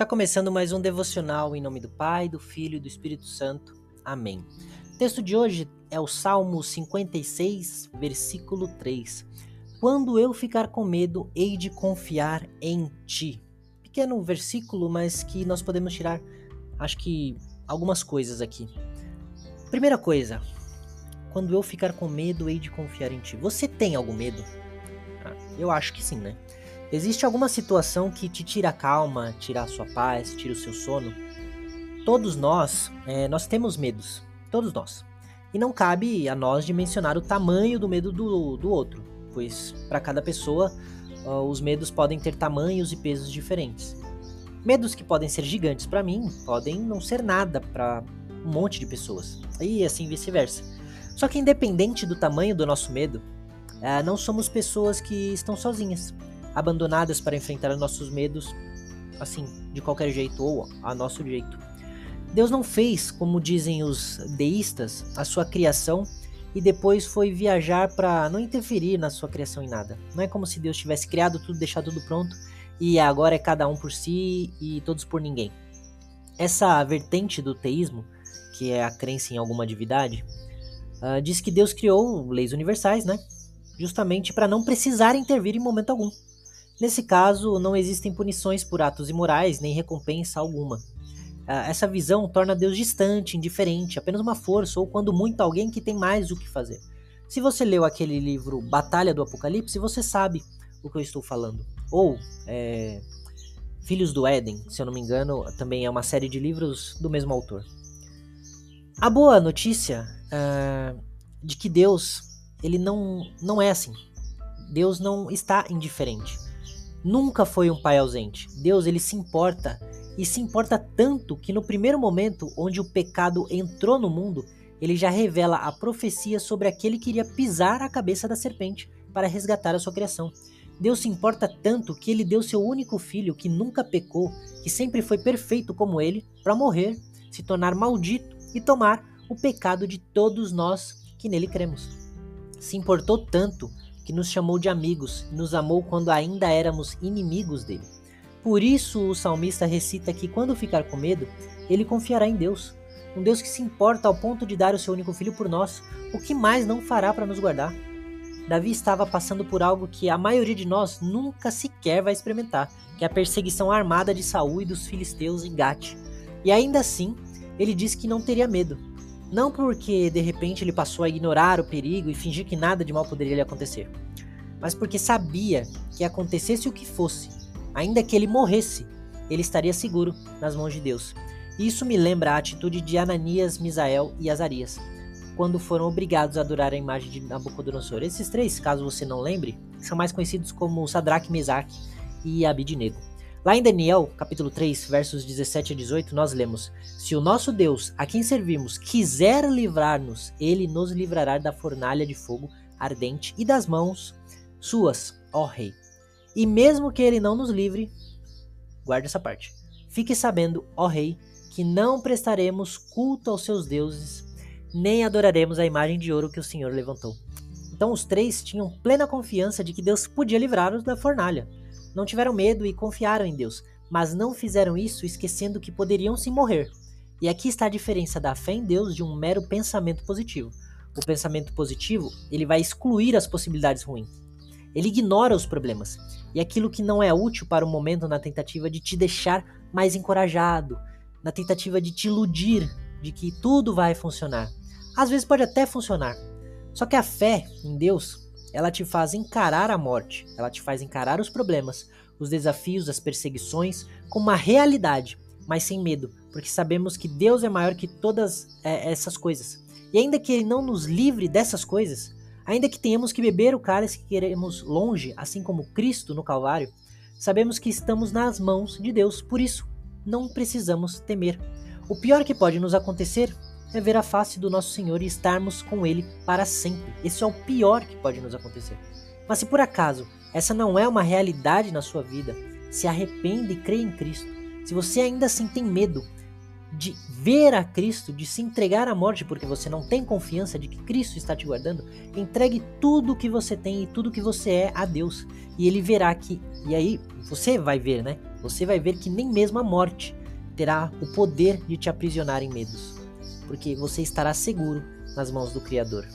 Está começando mais um devocional em nome do Pai, do Filho e do Espírito Santo. Amém. O texto de hoje é o Salmo 56, versículo 3. Quando eu ficar com medo, hei de confiar em ti. Pequeno versículo, mas que nós podemos tirar, acho que, algumas coisas aqui. Primeira coisa, quando eu ficar com medo, hei de confiar em ti. Você tem algum medo? Ah, eu acho que sim, né? Existe alguma situação que te tira a calma, tira a sua paz, tira o seu sono? Todos nós, é, nós temos medos, todos nós. E não cabe a nós de mencionar o tamanho do medo do, do outro, pois para cada pessoa uh, os medos podem ter tamanhos e pesos diferentes. Medos que podem ser gigantes para mim podem não ser nada para um monte de pessoas, e assim vice-versa. Só que independente do tamanho do nosso medo, uh, não somos pessoas que estão sozinhas abandonadas para enfrentar nossos medos, assim, de qualquer jeito ou a nosso jeito. Deus não fez, como dizem os deístas, a sua criação e depois foi viajar para não interferir na sua criação em nada. Não é como se Deus tivesse criado tudo, deixado tudo pronto e agora é cada um por si e todos por ninguém. Essa vertente do teísmo, que é a crença em alguma divindade, uh, diz que Deus criou leis universais, né? Justamente para não precisar intervir em momento algum. Nesse caso, não existem punições por atos imorais nem recompensa alguma. Ah, essa visão torna Deus distante, indiferente, apenas uma força ou, quando muito, alguém que tem mais o que fazer. Se você leu aquele livro Batalha do Apocalipse, você sabe o que eu estou falando. Ou é, Filhos do Éden, se eu não me engano, também é uma série de livros do mesmo autor. A boa notícia uh, de que Deus ele não, não é assim. Deus não está indiferente nunca foi um pai ausente. Deus ele se importa e se importa tanto que no primeiro momento onde o pecado entrou no mundo, ele já revela a profecia sobre aquele que iria pisar a cabeça da serpente para resgatar a sua criação. Deus se importa tanto que ele deu seu único filho que nunca pecou, que sempre foi perfeito como ele, para morrer, se tornar maldito e tomar o pecado de todos nós que nele cremos. Se importou tanto que nos chamou de amigos e nos amou quando ainda éramos inimigos dele. Por isso o salmista recita que quando ficar com medo, ele confiará em Deus, um Deus que se importa ao ponto de dar o seu único filho por nós, o que mais não fará para nos guardar? Davi estava passando por algo que a maioria de nós nunca sequer vai experimentar, que é a perseguição armada de Saul e dos filisteus em Gate. E ainda assim, ele disse que não teria medo, não porque de repente ele passou a ignorar o perigo e fingir que nada de mal poderia lhe acontecer, mas porque sabia que acontecesse o que fosse, ainda que ele morresse, ele estaria seguro nas mãos de Deus. Isso me lembra a atitude de Ananias, Misael e Azarias, quando foram obrigados a adorar a imagem de Nabucodonosor. Esses três, caso você não lembre, são mais conhecidos como Sadraque, Mesaque e Abidnego. Lá em Daniel, capítulo 3, versos 17 a 18, nós lemos: Se o nosso Deus, a quem servimos, quiser livrar-nos, ele nos livrará da fornalha de fogo ardente e das mãos suas, ó rei. E mesmo que ele não nos livre, guarde essa parte. Fique sabendo, ó rei, que não prestaremos culto aos seus deuses, nem adoraremos a imagem de ouro que o Senhor levantou. Então os três tinham plena confiança de que Deus podia livrá-los da fornalha. Não tiveram medo e confiaram em Deus, mas não fizeram isso esquecendo que poderiam se morrer. E aqui está a diferença da fé em Deus de um mero pensamento positivo. O pensamento positivo, ele vai excluir as possibilidades ruins. Ele ignora os problemas e aquilo que não é útil para o momento na tentativa de te deixar mais encorajado, na tentativa de te iludir de que tudo vai funcionar. Às vezes pode até funcionar. Só que a fé em Deus, ela te faz encarar a morte, ela te faz encarar os problemas, os desafios, as perseguições como uma realidade, mas sem medo, porque sabemos que Deus é maior que todas é, essas coisas. E ainda que Ele não nos livre dessas coisas, ainda que tenhamos que beber o cálice que queremos longe, assim como Cristo no Calvário, sabemos que estamos nas mãos de Deus, por isso não precisamos temer. O pior que pode nos acontecer é ver a face do nosso Senhor e estarmos com Ele para sempre. Esse é o pior que pode nos acontecer. Mas se por acaso essa não é uma realidade na sua vida, se arrependa e creia em Cristo. Se você ainda assim tem medo, de ver a Cristo, de se entregar à morte, porque você não tem confiança de que Cristo está te guardando, entregue tudo o que você tem e tudo o que você é a Deus. E ele verá que. E aí, você vai ver, né? Você vai ver que nem mesmo a morte terá o poder de te aprisionar em medos, porque você estará seguro nas mãos do Criador.